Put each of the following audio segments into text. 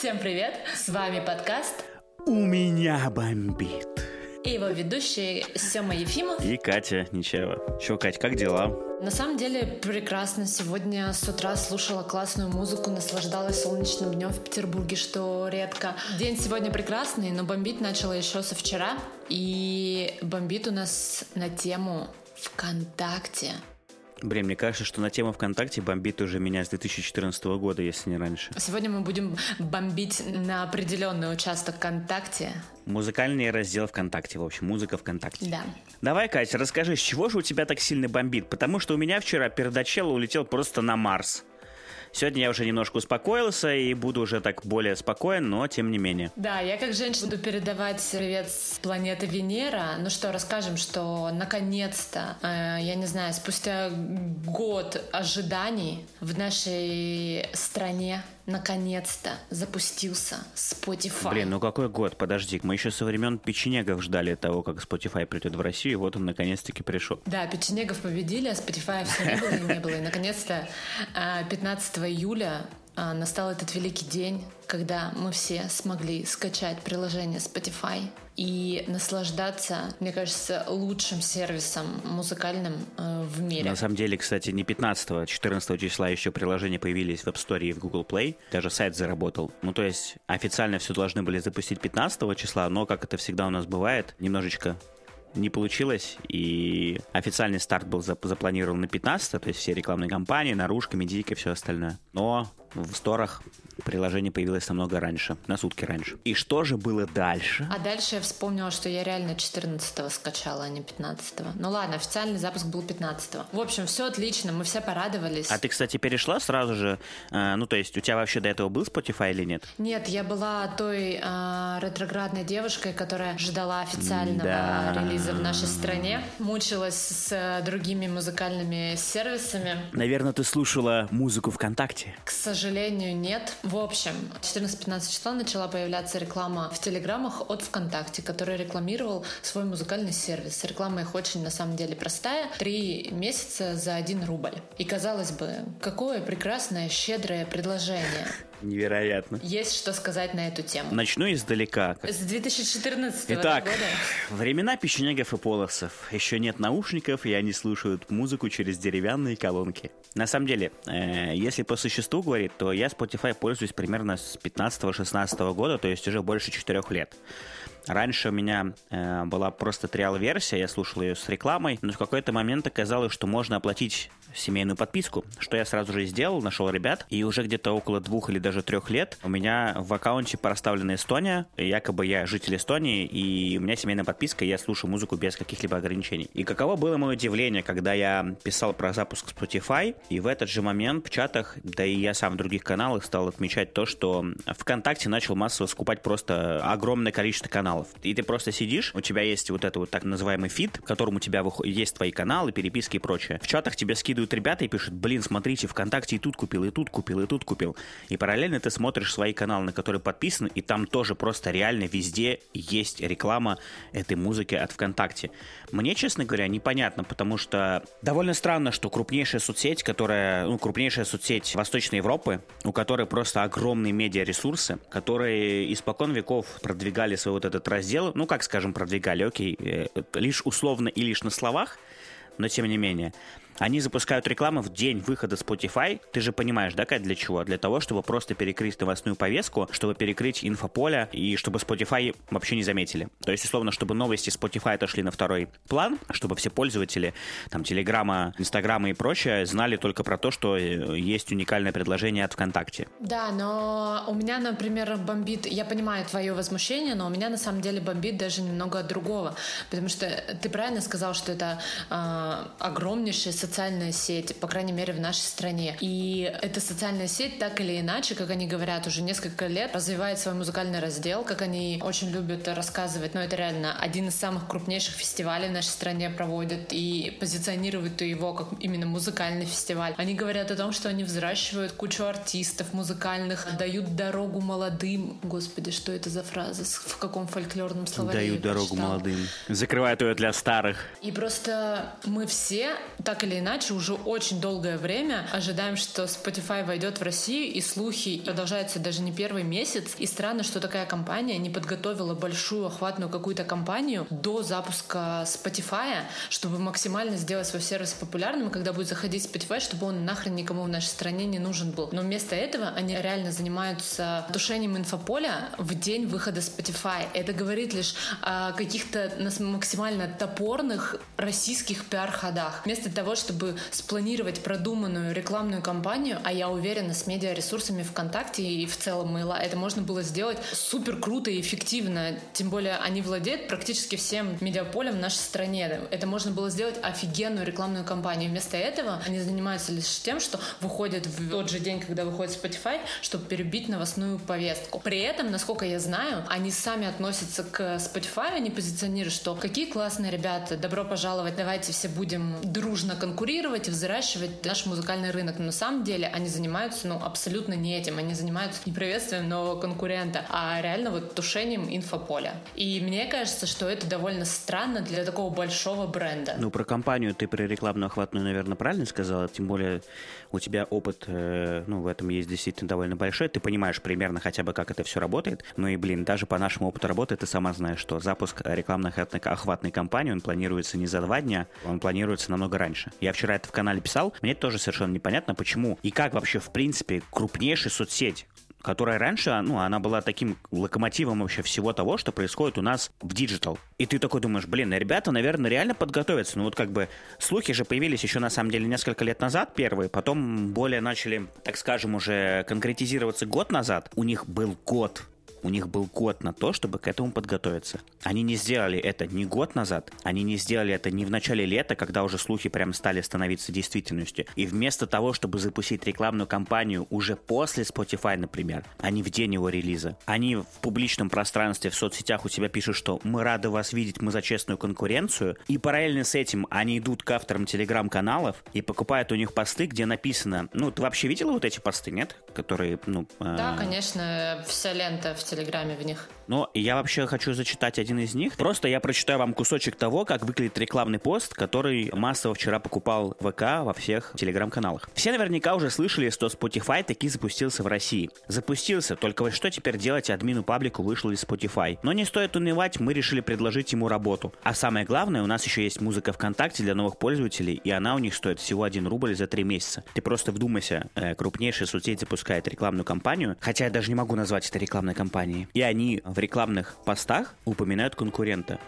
Всем привет! С вами подкаст «У меня бомбит». И его ведущие Сема Ефимов и Катя Нечаева. Чё, Кать, как дела? На самом деле прекрасно. Сегодня с утра слушала классную музыку, наслаждалась солнечным днем в Петербурге, что редко. День сегодня прекрасный, но бомбить начала еще со вчера. И бомбит у нас на тему ВКонтакте. Блин, мне кажется, что на тему ВКонтакте бомбит уже меня с 2014 года, если не раньше. Сегодня мы будем бомбить на определенный участок ВКонтакте. Музыкальный раздел ВКонтакте, в общем, музыка ВКонтакте. Да. Давай, Катя, расскажи, с чего же у тебя так сильно бомбит? Потому что у меня вчера передачело улетел просто на Марс. Сегодня я уже немножко успокоился и буду уже так более спокоен, но тем не менее. Да, я как женщина буду передавать привет с планеты Венера. Ну что, расскажем, что наконец-то, э, я не знаю, спустя год ожиданий в нашей стране наконец-то запустился Spotify. Блин, ну какой год? Подожди, мы еще со времен печенегов ждали того, как Spotify придет в Россию, и вот он наконец-таки пришел. Да, печенегов победили, а Spotify все не было и не было. И наконец-то 15 а, июля а, настал этот великий день, когда мы все смогли скачать приложение Spotify и наслаждаться, мне кажется, лучшим сервисом музыкальным э, в мире. На самом деле, кстати, не 15 а 14 числа еще приложения появились в App Store и в Google Play. Даже сайт заработал. Ну, то есть официально все должны были запустить 15 числа, но, как это всегда у нас бывает, немножечко не получилось, и официальный старт был запланирован на 15 то есть все рекламные кампании, наружка, медийка все остальное. Но в сторах приложение появилось намного раньше, на сутки раньше. И что же было дальше? А дальше я вспомнила, что я реально 14-го скачала, а не 15-го. Ну ладно, официальный запуск был 15-го. В общем, все отлично, мы все порадовались. А ты, кстати, перешла сразу же, э, ну то есть у тебя вообще до этого был Spotify или нет? Нет, я была той э, ретроградной девушкой, которая ждала официального да. релиза в нашей стране, мучилась с э, другими музыкальными сервисами. Наверное, ты слушала музыку ВКонтакте? К сожалению, нет. В общем, 14-15 числа начала появляться реклама в телеграммах от ВКонтакте, который рекламировал свой музыкальный сервис. Реклама их очень, на самом деле, простая. Три месяца за один рубль. И казалось бы, какое прекрасное, щедрое предложение. Невероятно. Есть что сказать на эту тему. Начну издалека. С 2014 Итак, года. времена печенегов и полосов. Еще нет наушников, и они слушают музыку через деревянные колонки. На самом деле, э, если по существу говорить, то я Spotify пользуюсь примерно с 15-16 года, то есть уже больше 4 лет. Раньше у меня э, была просто триал-версия, я слушал ее с рекламой, но в какой-то момент оказалось, что можно оплатить семейную подписку, что я сразу же сделал, нашел ребят, и уже где-то около двух или даже трех лет у меня в аккаунте проставлена Эстония, якобы я житель Эстонии, и у меня семейная подписка, и я слушаю музыку без каких-либо ограничений. И каково было мое удивление, когда я писал про запуск Spotify, и в этот же момент в чатах, да и я сам в других каналах стал отмечать то, что ВКонтакте начал массово скупать просто огромное количество каналов. И ты просто сидишь, у тебя есть вот это вот так называемый фид, в котором у тебя есть твои каналы, переписки и прочее. В чатах тебе скидывают ребята и пишут, блин, смотрите, ВКонтакте и тут купил, и тут купил, и тут купил. И параллельно ты смотришь свои каналы, на которые подписан, и там тоже просто реально везде есть реклама этой музыки от ВКонтакте. Мне, честно говоря, непонятно, потому что довольно странно, что крупнейшая соцсеть, которая, ну, крупнейшая соцсеть Восточной Европы, у которой просто огромные медиаресурсы, которые испокон веков продвигали свой вот этот раздел, ну, как скажем, продвигали, окей, э, лишь условно и лишь на словах, но тем не менее. Они запускают рекламу в день выхода Spotify. Ты же понимаешь, да, Кать, для чего? Для того, чтобы просто перекрыть новостную повестку, чтобы перекрыть инфополе и чтобы Spotify вообще не заметили. То есть, условно, чтобы новости Spotify отошли на второй план, чтобы все пользователи, там, Телеграма, Инстаграма и прочее знали только про то, что э, есть уникальное предложение от ВКонтакте. Да, но у меня, например, бомбит, я понимаю твое возмущение, но у меня на самом деле бомбит даже немного от другого, потому что ты правильно сказал, что это э, огромнейший социальная сеть, по крайней мере, в нашей стране. И эта социальная сеть так или иначе, как они говорят, уже несколько лет развивает свой музыкальный раздел, как они очень любят рассказывать. Но это реально один из самых крупнейших фестивалей в нашей стране проводят и позиционируют его как именно музыкальный фестиваль. Они говорят о том, что они взращивают кучу артистов музыкальных, дают дорогу молодым. Господи, что это за фраза? В каком фольклорном словаре? Дают дорогу молодым. Закрывают ее для старых. И просто мы все так или иначе уже очень долгое время ожидаем, что Spotify войдет в Россию, и слухи продолжаются даже не первый месяц. И странно, что такая компания не подготовила большую охватную какую-то компанию до запуска Spotify, чтобы максимально сделать свой сервис популярным, когда будет заходить Spotify, чтобы он нахрен никому в нашей стране не нужен был. Но вместо этого они реально занимаются тушением инфополя в день выхода Spotify. Это говорит лишь о каких-то максимально топорных российских пиар-ходах. Вместо того, чтобы спланировать продуманную рекламную кампанию, а я уверена, с медиаресурсами ВКонтакте и в целом Мейла, это можно было сделать супер круто и эффективно. Тем более они владеют практически всем медиаполем в нашей стране. Это можно было сделать офигенную рекламную кампанию. Вместо этого они занимаются лишь тем, что выходят в тот же день, когда выходит Spotify, чтобы перебить новостную повестку. При этом, насколько я знаю, они сами относятся к Spotify, они позиционируют, что какие классные ребята, добро пожаловать, давайте все будем дружно конкурировать и взращивать наш музыкальный рынок. Но на самом деле они занимаются ну, абсолютно не этим. Они занимаются не приветствием нового конкурента, а реально вот тушением инфополя. И мне кажется, что это довольно странно для такого большого бренда. Ну, про компанию ты про рекламную охватную, наверное, правильно сказала, тем более у тебя опыт, э, ну, в этом есть действительно довольно большой, ты понимаешь примерно хотя бы, как это все работает, ну и, блин, даже по нашему опыту работы ты сама знаешь, что запуск рекламной охватной кампании, он планируется не за два дня, он планируется намного раньше. Я вчера это в канале писал, мне тоже совершенно непонятно, почему и как вообще, в принципе, крупнейшая соцсеть которая раньше, ну, она была таким локомотивом вообще всего того, что происходит у нас в digital. И ты такой думаешь, блин, ребята, наверное, реально подготовятся. Ну, вот как бы слухи же появились еще, на самом деле, несколько лет назад первые, потом более начали, так скажем, уже конкретизироваться год назад. У них был год у них был год на то, чтобы к этому подготовиться. Они не сделали это ни год назад, они не сделали это ни в начале лета, когда уже слухи прям стали становиться действительностью. И вместо того, чтобы запустить рекламную кампанию уже после Spotify, например, а не в день его релиза, они в публичном пространстве, в соцсетях у себя пишут, что мы рады вас видеть, мы за честную конкуренцию, и параллельно с этим они идут к авторам телеграм-каналов и покупают у них посты, где написано, ну, ты вообще видела вот эти посты, нет? Которые, ну... Да, э... конечно, вся лента в Телеграме в них. Но я вообще хочу зачитать один из них. Просто я прочитаю вам кусочек того, как выглядит рекламный пост, который массово вчера покупал ВК во всех телеграм-каналах. Все наверняка уже слышали, что Spotify таки запустился в России. Запустился, только вот что теперь делать админу паблику вышел из Spotify. Но не стоит унывать, мы решили предложить ему работу. А самое главное, у нас еще есть музыка ВКонтакте для новых пользователей, и она у них стоит всего 1 рубль за 3 месяца. Ты просто вдумайся, э, крупнейшая соцсеть запускает рекламную кампанию, хотя я даже не могу назвать это рекламной кампанией. И они в рекламных постах упоминают конкурента.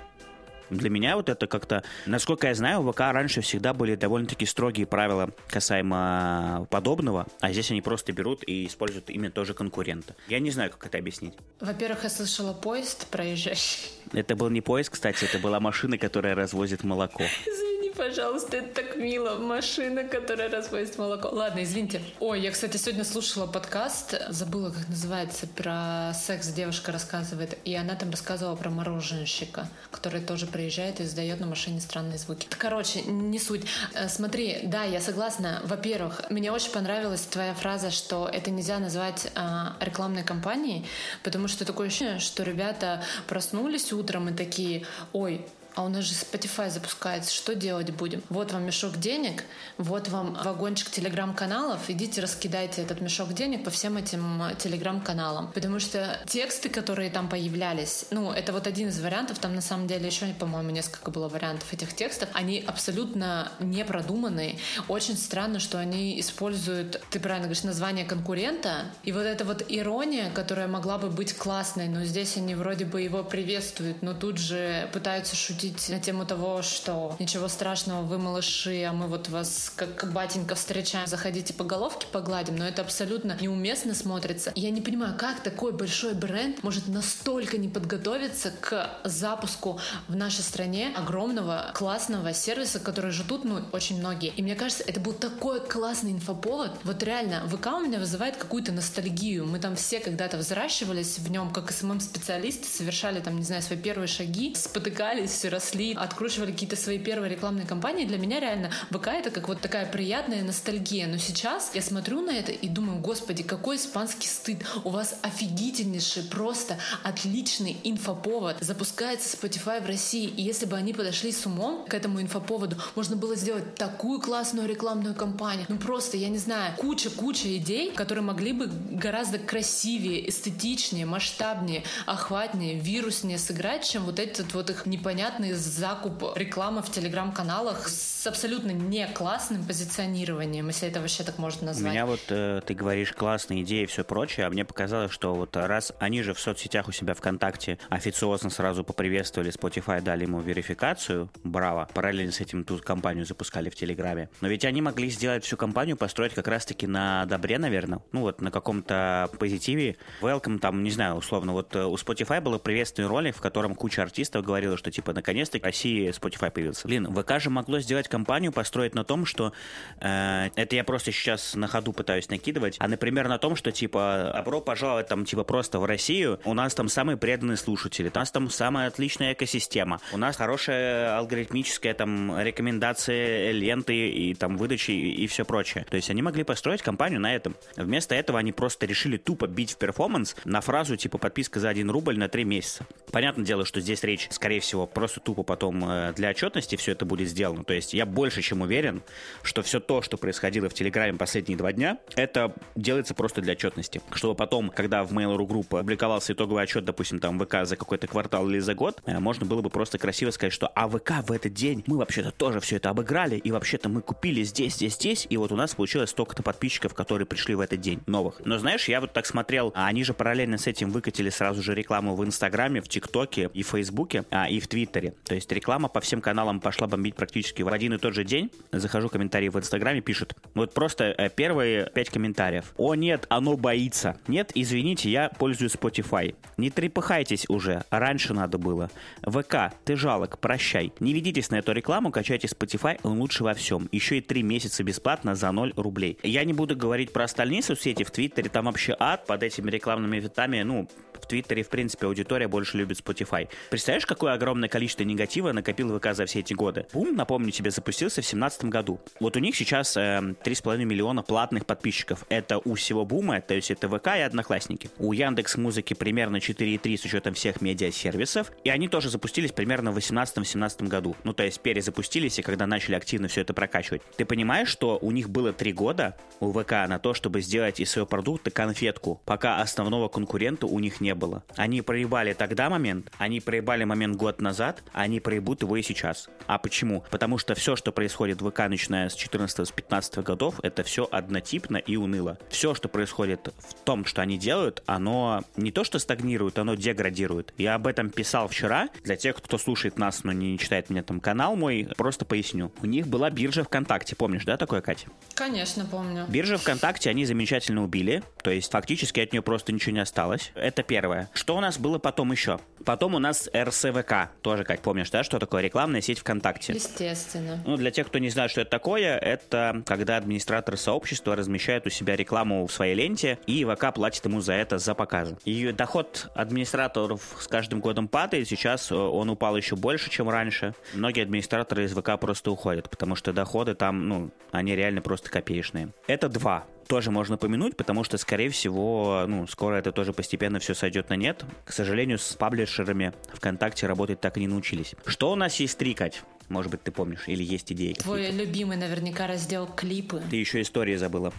Для меня вот это как-то, насколько я знаю, у ВК раньше всегда были довольно-таки строгие правила касаемо подобного, а здесь они просто берут и используют именно тоже конкурента. Я не знаю, как это объяснить. Во-первых, я слышала поезд проезжающий. Это был не поезд, кстати, это была машина, которая развозит молоко. Извини пожалуйста, это так мило. Машина, которая развозит молоко. Ладно, извините. Ой, я, кстати, сегодня слушала подкаст, забыла, как называется, про секс девушка рассказывает, и она там рассказывала про мороженщика, который тоже приезжает и издает на машине странные звуки. Короче, не суть. Э, смотри, да, я согласна. Во-первых, мне очень понравилась твоя фраза, что это нельзя назвать э, рекламной кампанией, потому что такое ощущение, что ребята проснулись утром и такие, ой, а у нас же Spotify запускается, что делать будем? Вот вам мешок денег, вот вам вагончик телеграм-каналов, идите раскидайте этот мешок денег по всем этим э, телеграм-каналам. Потому что тексты, которые там появлялись, ну, это вот один из вариантов, там на самом деле еще, по-моему, несколько было вариантов этих текстов, они абсолютно непродуманные. Очень странно, что они используют, ты правильно говоришь, название конкурента, и вот эта вот ирония, которая могла бы быть классной, но здесь они вроде бы его приветствуют, но тут же пытаются шутить шутить на тему того, что ничего страшного, вы малыши, а мы вот вас как батенька встречаем, заходите по головке погладим, но это абсолютно неуместно смотрится. Я не понимаю, как такой большой бренд может настолько не подготовиться к запуску в нашей стране огромного классного сервиса, который ждут, ну, очень многие. И мне кажется, это был такой классный инфоповод. Вот реально, ВК у меня вызывает какую-то ностальгию. Мы там все когда-то взращивались в нем, как СММ-специалисты, совершали там, не знаю, свои первые шаги, спотыкались, росли, откручивали какие-то свои первые рекламные кампании. Для меня реально ВК это как вот такая приятная ностальгия. Но сейчас я смотрю на это и думаю, господи, какой испанский стыд. У вас офигительнейший, просто отличный инфоповод. Запускается Spotify в России. И если бы они подошли с умом к этому инфоповоду, можно было сделать такую классную рекламную кампанию. Ну просто, я не знаю, куча-куча идей, которые могли бы гораздо красивее, эстетичнее, масштабнее, охватнее, вируснее сыграть, чем вот этот вот их непонятный закуп рекламы в телеграм-каналах с абсолютно не классным позиционированием, если это вообще так можно назвать. У меня вот, э, ты говоришь, классные идеи и все прочее, а мне показалось, что вот раз они же в соцсетях у себя ВКонтакте официозно сразу поприветствовали Spotify, дали ему верификацию, браво, параллельно с этим ту компанию запускали в Телеграме. Но ведь они могли сделать всю компанию, построить как раз-таки на добре, наверное, ну вот на каком-то позитиве. Welcome там, не знаю, условно, вот э, у Spotify было приветственный ролик, в котором куча артистов говорила, что типа наконец-то в России Spotify появился. Блин, ВК же могло сделать компанию, построить на том, что э, это я просто сейчас на ходу пытаюсь накидывать, а, например, на том, что типа добро пожаловать там типа просто в Россию, у нас там самые преданные слушатели, у нас там самая отличная экосистема, у нас хорошая алгоритмическая там рекомендация ленты и там выдачи и, и все прочее. То есть они могли построить компанию на этом. Вместо этого они просто решили тупо бить в перформанс на фразу типа подписка за 1 рубль на 3 месяца. Понятное дело, что здесь речь, скорее всего, просто тупо потом э, для отчетности все это будет сделано. То есть я больше чем уверен, что все то, что происходило в Телеграме последние два дня, это делается просто для отчетности. Чтобы потом, когда в Mail.ru Group публиковался итоговый отчет, допустим, там ВК за какой-то квартал или за год, э, можно было бы просто красиво сказать, что а ВК в этот день мы вообще-то тоже все это обыграли, и вообще-то мы купили здесь, здесь, здесь, и вот у нас получилось столько-то подписчиков, которые пришли в этот день новых. Но знаешь, я вот так смотрел, а они же параллельно с этим выкатили сразу же рекламу в Инстаграме, в ТикТоке и Фейсбуке, а, и в Твиттере. То есть реклама по всем каналам пошла бомбить практически в один и тот же день. Захожу комментарии в Инстаграме, пишут. Вот просто э, первые пять комментариев. О нет, оно боится. Нет, извините, я пользуюсь Spotify. Не трепыхайтесь уже, раньше надо было. ВК, ты жалок, прощай. Не ведитесь на эту рекламу, качайте Spotify, он лучше во всем. Еще и три месяца бесплатно за 0 рублей. Я не буду говорить про остальные соцсети, в Твиттере там вообще ад под этими рекламными витами, ну, в Твиттере, в принципе, аудитория больше любит Spotify. Представляешь, какое огромное количество негатива накопил ВК за все эти годы? Бум, напомню тебе, запустился в 2017 году. Вот у них сейчас э, 3,5 миллиона платных подписчиков. Это у всего Бума, то есть это ВК и Одноклассники. У Яндекс Музыки примерно 4,3 с учетом всех медиасервисов. И они тоже запустились примерно в 18-17 году. Ну, то есть перезапустились, и когда начали активно все это прокачивать. Ты понимаешь, что у них было 3 года у ВК на то, чтобы сделать из своего продукта конфетку, пока основного конкурента у них не было. Они проебали тогда момент, они проебали момент год назад, они проебут его и сейчас. А почему? Потому что все, что происходит в ВК, начиная с 14-15 годов, это все однотипно и уныло. Все, что происходит в том, что они делают, оно не то что стагнирует, оно деградирует. Я об этом писал вчера. Для тех, кто слушает нас, но не читает меня там канал мой, просто поясню. У них была биржа ВКонтакте, помнишь, да, такое, Катя? Конечно, помню. Биржа ВКонтакте они замечательно убили, то есть фактически от нее просто ничего не осталось. Это первое. Что у нас было потом еще? Потом у нас РСВК, тоже, как помнишь, да, что такое рекламная сеть ВКонтакте? Естественно. Ну, для тех, кто не знает, что это такое, это когда администратор сообщества размещает у себя рекламу в своей ленте, и ВК платит ему за это за показы. И доход администраторов с каждым годом падает, сейчас э, он упал еще больше, чем раньше. Многие администраторы из ВК просто уходят, потому что доходы там, ну, они реально просто копеечные. Это два тоже можно помянуть, потому что, скорее всего, ну, скоро это тоже постепенно все сойдет на нет. К сожалению, с паблишерами ВКонтакте работать так и не научились. Что у нас есть стрикать? Может быть, ты помнишь, или есть идеи? Твой любимый наверняка раздел клипы. Ты еще истории забыла.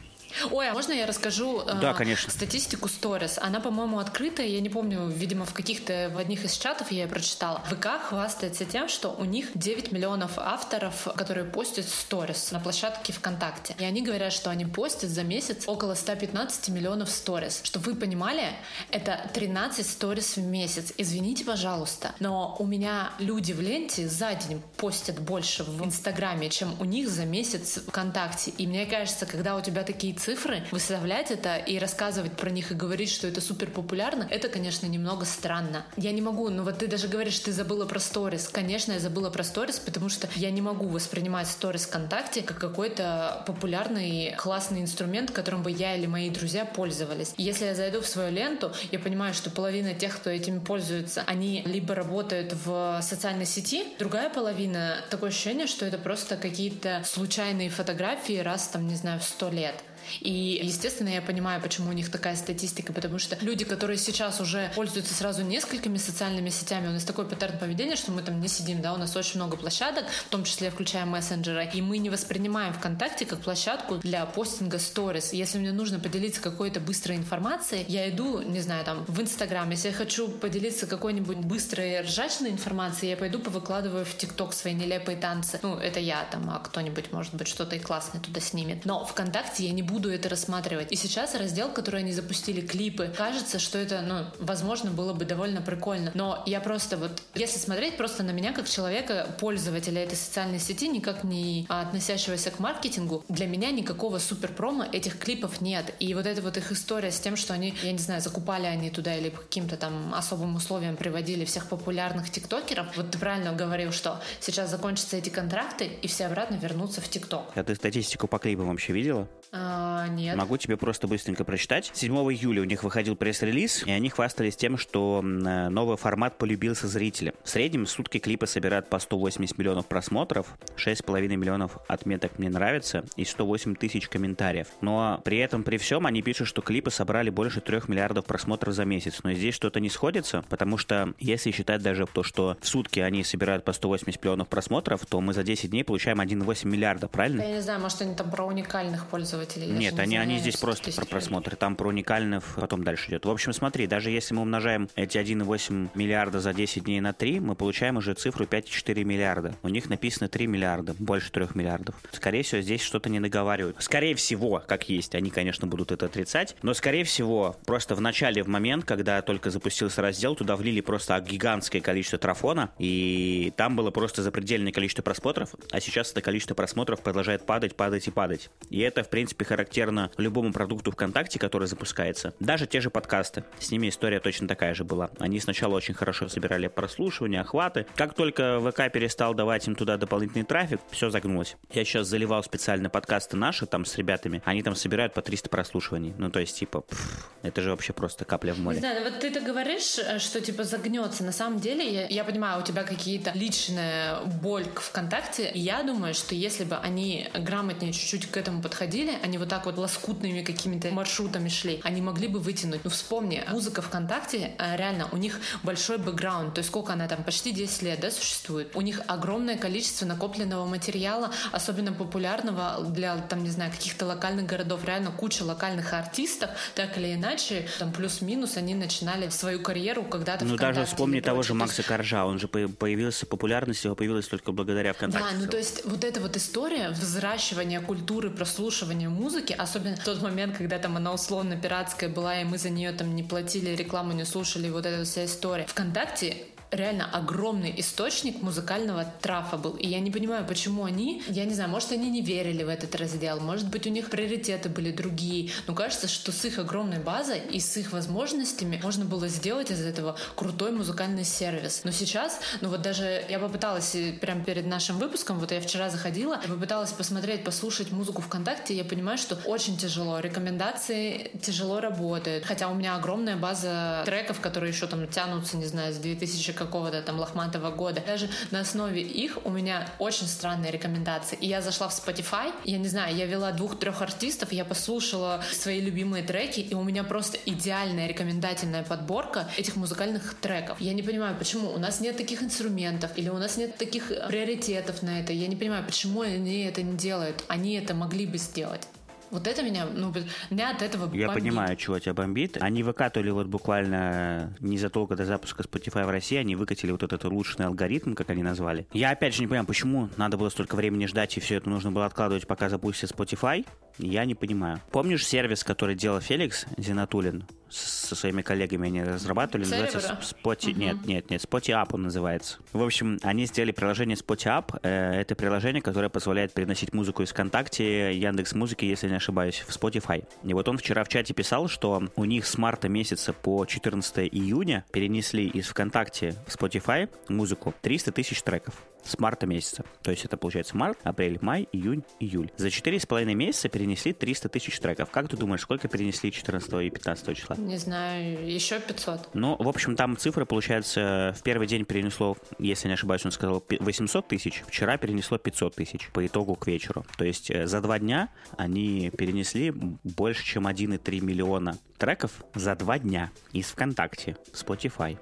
Ой, а можно я расскажу э, да, конечно. статистику сторис? Она, по-моему, открытая. Я не помню, видимо, в каких-то, в одних из чатов я ее прочитала. ВК хвастается тем, что у них 9 миллионов авторов, которые постят сторис на площадке ВКонтакте. И они говорят, что они постят за месяц около 115 миллионов сторис. Чтобы вы понимали, это 13 сторис в месяц. Извините, пожалуйста, но у меня люди в ленте за день постят больше в Инстаграме, чем у них за месяц ВКонтакте. И мне кажется, когда у тебя такие цифры, выставлять это и рассказывать про них и говорить, что это супер популярно, это, конечно, немного странно. Я не могу, ну вот ты даже говоришь, ты забыла про сторис. Конечно, я забыла про сторис, потому что я не могу воспринимать сторис ВКонтакте как какой-то популярный, классный инструмент, которым бы я или мои друзья пользовались. Если я зайду в свою ленту, я понимаю, что половина тех, кто этими пользуется, они либо работают в социальной сети, другая половина, такое ощущение, что это просто какие-то случайные фотографии раз, там, не знаю, в сто лет. И, естественно, я понимаю, почему у них такая статистика, потому что люди, которые сейчас уже пользуются сразу несколькими социальными сетями, у нас такой паттерн поведения, что мы там не сидим, да, у нас очень много площадок, в том числе включая мессенджеры, и мы не воспринимаем ВКонтакте как площадку для постинга сторис. Если мне нужно поделиться какой-то быстрой информацией, я иду, не знаю, там, в Инстаграм. Если я хочу поделиться какой-нибудь быстрой ржачной информацией, я пойду повыкладываю в ТикТок свои нелепые танцы. Ну, это я там, а кто-нибудь, может быть, что-то и классное туда снимет. Но ВКонтакте я не буду буду это рассматривать. И сейчас раздел, который они запустили, клипы, кажется, что это, ну, возможно, было бы довольно прикольно. Но я просто вот, если смотреть просто на меня как человека, пользователя этой социальной сети, никак не относящегося к маркетингу, для меня никакого супер промо этих клипов нет. И вот эта вот их история с тем, что они, я не знаю, закупали они туда или по каким-то там особым условиям приводили всех популярных тиктокеров. Вот ты правильно говорил, что сейчас закончатся эти контракты, и все обратно вернутся в тикток. А ты статистику по клипам вообще видела? А, нет. Могу тебе просто быстренько прочитать. 7 июля у них выходил пресс-релиз, и они хвастались тем, что э, новый формат полюбился зрителям. В среднем сутки клипы собирают по 180 миллионов просмотров, 6,5 миллионов отметок «Мне нравится» и 108 тысяч комментариев. Но при этом, при всем, они пишут, что клипы собрали больше 3 миллиардов просмотров за месяц. Но здесь что-то не сходится, потому что если считать даже то, что в сутки они собирают по 180 миллионов просмотров, то мы за 10 дней получаем 1,8 миллиарда, правильно? Я не знаю, может они там про уникальных пользователей. Нет, они, они здесь просто про просмотры, там про уникальных потом дальше идет. В общем, смотри, даже если мы умножаем эти 1,8 миллиарда за 10 дней на 3, мы получаем уже цифру 5,4 миллиарда. У них написано 3 миллиарда, больше 3 миллиардов. Скорее всего, здесь что-то не договаривают. Скорее всего, как есть, они, конечно, будут это отрицать, но, скорее всего, просто в начале, в момент, когда только запустился раздел, туда влили просто гигантское количество трафона, и там было просто запредельное количество просмотров, а сейчас это количество просмотров продолжает падать, падать и падать. И это, в принципе, принципе, характерно любому продукту ВКонтакте, который запускается. Даже те же подкасты. С ними история точно такая же была. Они сначала очень хорошо собирали прослушивания, охваты. Как только ВК перестал давать им туда дополнительный трафик, все загнулось. Я сейчас заливал специально подкасты наши там с ребятами. Они там собирают по 300 прослушиваний. Ну, то есть, типа, пфф, это же вообще просто капля в море. Не знаю, вот ты-то говоришь, э, что, типа, загнется. На самом деле, я, я понимаю, у тебя какие-то личная боль к ВКонтакте. И я думаю, что если бы они грамотнее чуть-чуть к этому подходили, они вот так вот лоскутными какими-то маршрутами шли, они могли бы вытянуть. Ну, вспомни, музыка ВКонтакте, э, реально, у них большой бэкграунд, то есть сколько она там, почти 10 лет, да, существует. У них огромное количество накопленного материала, особенно популярного для, там, не знаю, каких-то локальных городов, реально куча локальных артистов, так или иначе, там, плюс-минус, они начинали свою карьеру когда-то Ну, даже вспомни того же Макса Коржа, он же появился, популярность его появилась только благодаря ВКонтакте. Да, ну, то есть вот эта вот история взращивания культуры прослушивания музыки, особенно в тот момент, когда там она условно пиратская была, и мы за нее там не платили рекламу, не слушали, вот эта вся история. Вконтакте реально огромный источник музыкального трафа был. И я не понимаю, почему они, я не знаю, может, они не верили в этот раздел, может быть, у них приоритеты были другие. Но кажется, что с их огромной базой и с их возможностями можно было сделать из этого крутой музыкальный сервис. Но сейчас, ну вот даже я попыталась э, прямо перед нашим выпуском, вот я вчера заходила, я попыталась посмотреть, послушать музыку ВКонтакте, я понимаю, что очень тяжело. Рекомендации тяжело работают. Хотя у меня огромная база треков, которые еще там тянутся, не знаю, с 2000 какого-то там лохматого года. Даже на основе их у меня очень странные рекомендации. И я зашла в Spotify, я не знаю, я вела двух-трех артистов, я послушала свои любимые треки, и у меня просто идеальная рекомендательная подборка этих музыкальных треков. Я не понимаю, почему у нас нет таких инструментов, или у нас нет таких приоритетов на это. Я не понимаю, почему они это не делают. Они это могли бы сделать. Вот это меня, ну, меня от этого бомбит. Я понимаю, чего тебя бомбит. Они выкатывали вот буквально незадолго до запуска Spotify в России, они выкатили вот этот улучшенный алгоритм, как они назвали. Я опять же не понимаю, почему надо было столько времени ждать, и все это нужно было откладывать, пока запустится Spotify. Я не понимаю. Помнишь сервис, который делал Феликс Зинатулин? Со своими коллегами они разрабатывали. Церебро? Называется Spotify. Мгм. Нет, нет, нет, Spotify он называется. В общем, они сделали приложение Spotify. Э, Это приложение, которое позволяет переносить музыку из ВКонтакте, Яндекс Музыки, если не ошибаюсь, в Spotify. И вот он вчера в чате писал, что у них с марта месяца по 14 июня перенесли из ВКонтакте в Spotify музыку 300 тысяч треков с марта месяца. То есть это получается март, апрель, май, июнь, июль. За 4,5 месяца перенесли 300 тысяч треков. Как ты думаешь, сколько перенесли 14 и 15 числа? Не знаю, еще 500. Ну, в общем, там цифры, получается, в первый день перенесло, если не ошибаюсь, он сказал пи- 800 тысяч, вчера перенесло 500 тысяч по итогу к вечеру. То есть э, за два дня они перенесли больше, чем 1,3 миллиона треков за два дня из ВКонтакте Spotify.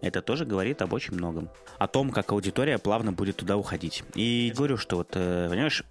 Это тоже говорит об очень многом. О том, как аудитория плавно будет туда уходить. И говорю, что вот, э, понимаешь,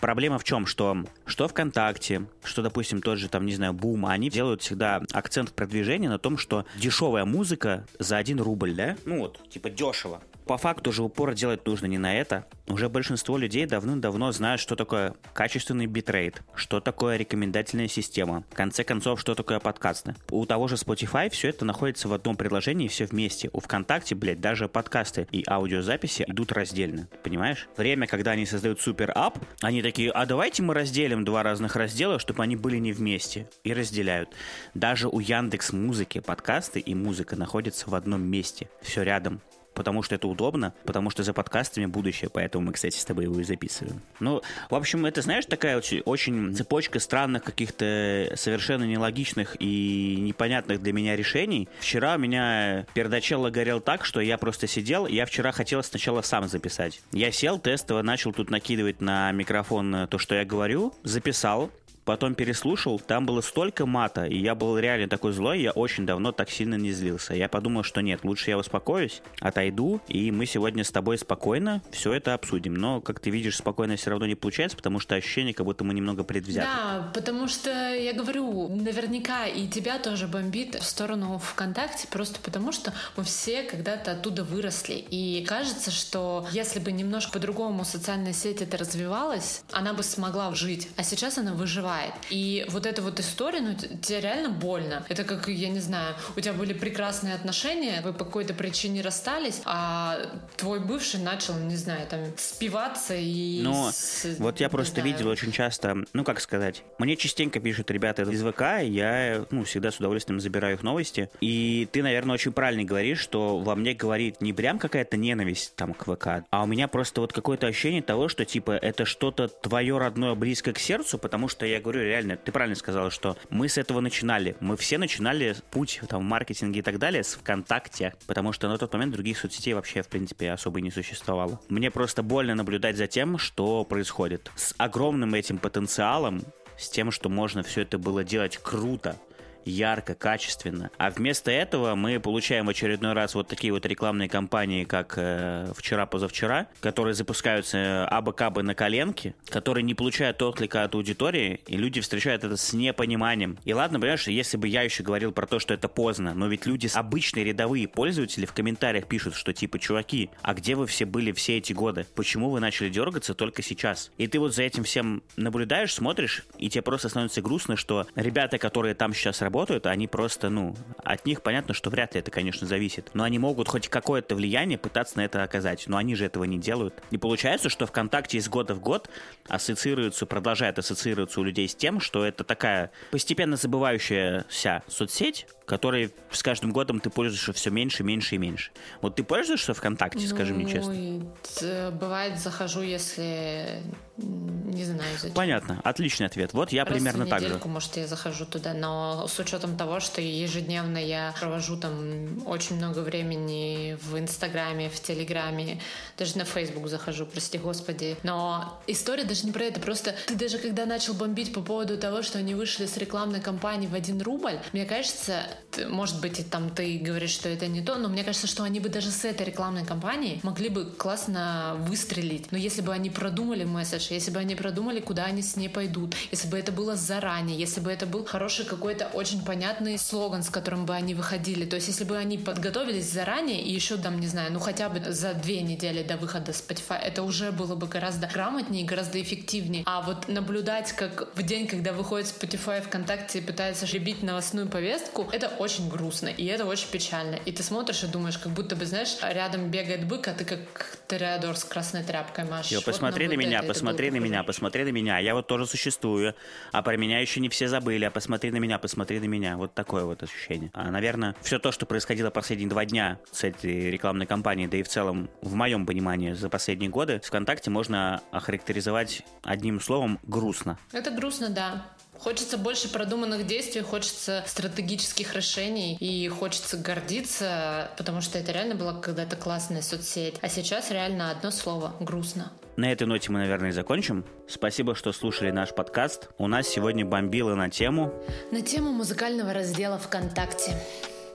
проблема в чем? Что, что ВКонтакте, что, допустим, тот же, там, не знаю, Бум, они делают всегда акцент в продвижении на том, что дешевая музыка за один рубль, да? Ну вот, типа дешево. По факту же упор делать нужно не на это. Уже большинство людей давным-давно знают, что такое качественный битрейт, что такое рекомендательная система, в конце концов, что такое подкасты. У того же Spotify все это находится в одном приложении, все вместе. У ВКонтакте, блядь, даже подкасты и аудиозаписи идут раздельно, понимаешь? Время, когда они создают super app, они такие, а давайте мы разделим два разных раздела, чтобы они были не вместе. И разделяют. Даже у Яндекс Музыки подкасты и музыка находятся в одном месте. Все рядом потому что это удобно, потому что за подкастами будущее, поэтому мы, кстати, с тобой его и записываем. Ну, в общем, это, знаешь, такая очень, цепочка странных каких-то совершенно нелогичных и непонятных для меня решений. Вчера у меня пердачелло горел так, что я просто сидел, я вчера хотел сначала сам записать. Я сел, тестово начал тут накидывать на микрофон то, что я говорю, записал, Потом переслушал, там было столько мата, и я был реально такой злой, я очень давно так сильно не злился. Я подумал, что нет, лучше я успокоюсь, отойду, и мы сегодня с тобой спокойно все это обсудим. Но, как ты видишь, спокойно все равно не получается, потому что ощущение, как будто мы немного предвзяты. Да, потому что, я говорю, наверняка и тебя тоже бомбит в сторону ВКонтакте, просто потому что мы все когда-то оттуда выросли. И кажется, что если бы немножко по-другому социальная сеть это развивалась, она бы смогла жить. А сейчас она выживает. И вот эта вот история, ну, тебе реально больно. Это как, я не знаю, у тебя были прекрасные отношения, вы по какой-то причине расстались, а твой бывший начал, не знаю, там, спиваться и... Но с- вот я просто знаю, видел очень часто, ну как сказать, мне частенько пишут ребята из ВК, я ну, всегда с удовольствием забираю их новости. И ты, наверное, очень правильно говоришь, что во мне говорит не прям какая-то ненависть там к ВК, а у меня просто вот какое-то ощущение того, что типа это что-то твое родное близко к сердцу, потому что я говорю реально, ты правильно сказала, что мы с этого начинали. Мы все начинали путь там в маркетинге и так далее с ВКонтакте, потому что на тот момент других соцсетей вообще, в принципе, особо не существовало. Мне просто больно наблюдать за тем, что происходит. С огромным этим потенциалом, с тем, что можно все это было делать круто, ярко, качественно. А вместо этого мы получаем в очередной раз вот такие вот рекламные кампании, как э, вчера-позавчера, которые запускаются э, абы-кабы на коленке, которые не получают отклика от аудитории, и люди встречают это с непониманием. И ладно, понимаешь, если бы я еще говорил про то, что это поздно, но ведь люди, обычные рядовые пользователи в комментариях пишут, что типа, чуваки, а где вы все были все эти годы? Почему вы начали дергаться только сейчас? И ты вот за этим всем наблюдаешь, смотришь, и тебе просто становится грустно, что ребята, которые там сейчас работают, они просто, ну, от них понятно, что вряд ли это, конечно, зависит. Но они могут хоть какое-то влияние пытаться на это оказать. Но они же этого не делают. И получается, что ВКонтакте из года в год ассоциируется, продолжает ассоциироваться у людей с тем, что это такая постепенно забывающаяся соцсеть, которой с каждым годом ты пользуешься все меньше, меньше и меньше. Вот ты пользуешься ВКонтакте, скажи мне честно? Ну, т- бывает, захожу, если не знаю зачем. Понятно, отличный ответ. Вот я Раз примерно так же. может, я захожу туда, но с учетом того, что ежедневно я провожу там очень много времени в Инстаграме, в Телеграме, даже на Фейсбук захожу, прости господи. Но история даже не про это, просто ты даже когда начал бомбить по поводу того, что они вышли с рекламной кампании в один рубль, мне кажется, может быть, и там ты говоришь, что это не то, но мне кажется, что они бы даже с этой рекламной кампанией могли бы классно выстрелить. Но если бы они продумали месседж, если бы они продумали, куда они с ней пойдут, если бы это было заранее, если бы это был хороший какой-то очень понятный слоган, с которым бы они выходили, то есть если бы они подготовились заранее и еще там, не знаю, ну хотя бы за две недели до выхода Spotify, это уже было бы гораздо грамотнее, гораздо эффективнее. А вот наблюдать, как в день, когда выходит Spotify ВКонтакте и пытается любить новостную повестку, это очень грустно, и это очень печально. И ты смотришь и думаешь, как будто бы, знаешь, рядом бегает бык, а ты как Тореадор с красной тряпкой машешь. Йо, посмотри вот на, меня, это, посмотри на меня, посмотри на меня. Я вот тоже существую, а про меня еще не все забыли, а посмотри на меня, посмотри на меня. Вот такое вот ощущение. А, наверное, все то, что происходило последние два дня с этой рекламной кампанией, да и в целом, в моем понимании, за последние годы, ВКонтакте можно охарактеризовать одним словом грустно. Это грустно, да. Хочется больше продуманных действий, хочется стратегических решений и хочется гордиться, потому что это реально была когда-то классная соцсеть. А сейчас реально одно слово — грустно. На этой ноте мы, наверное, и закончим. Спасибо, что слушали наш подкаст. У нас сегодня бомбило на тему... На тему музыкального раздела ВКонтакте.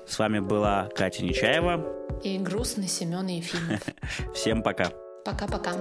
С вами была Катя Нечаева. И грустный Семен Ефимов. Всем пока. Пока-пока.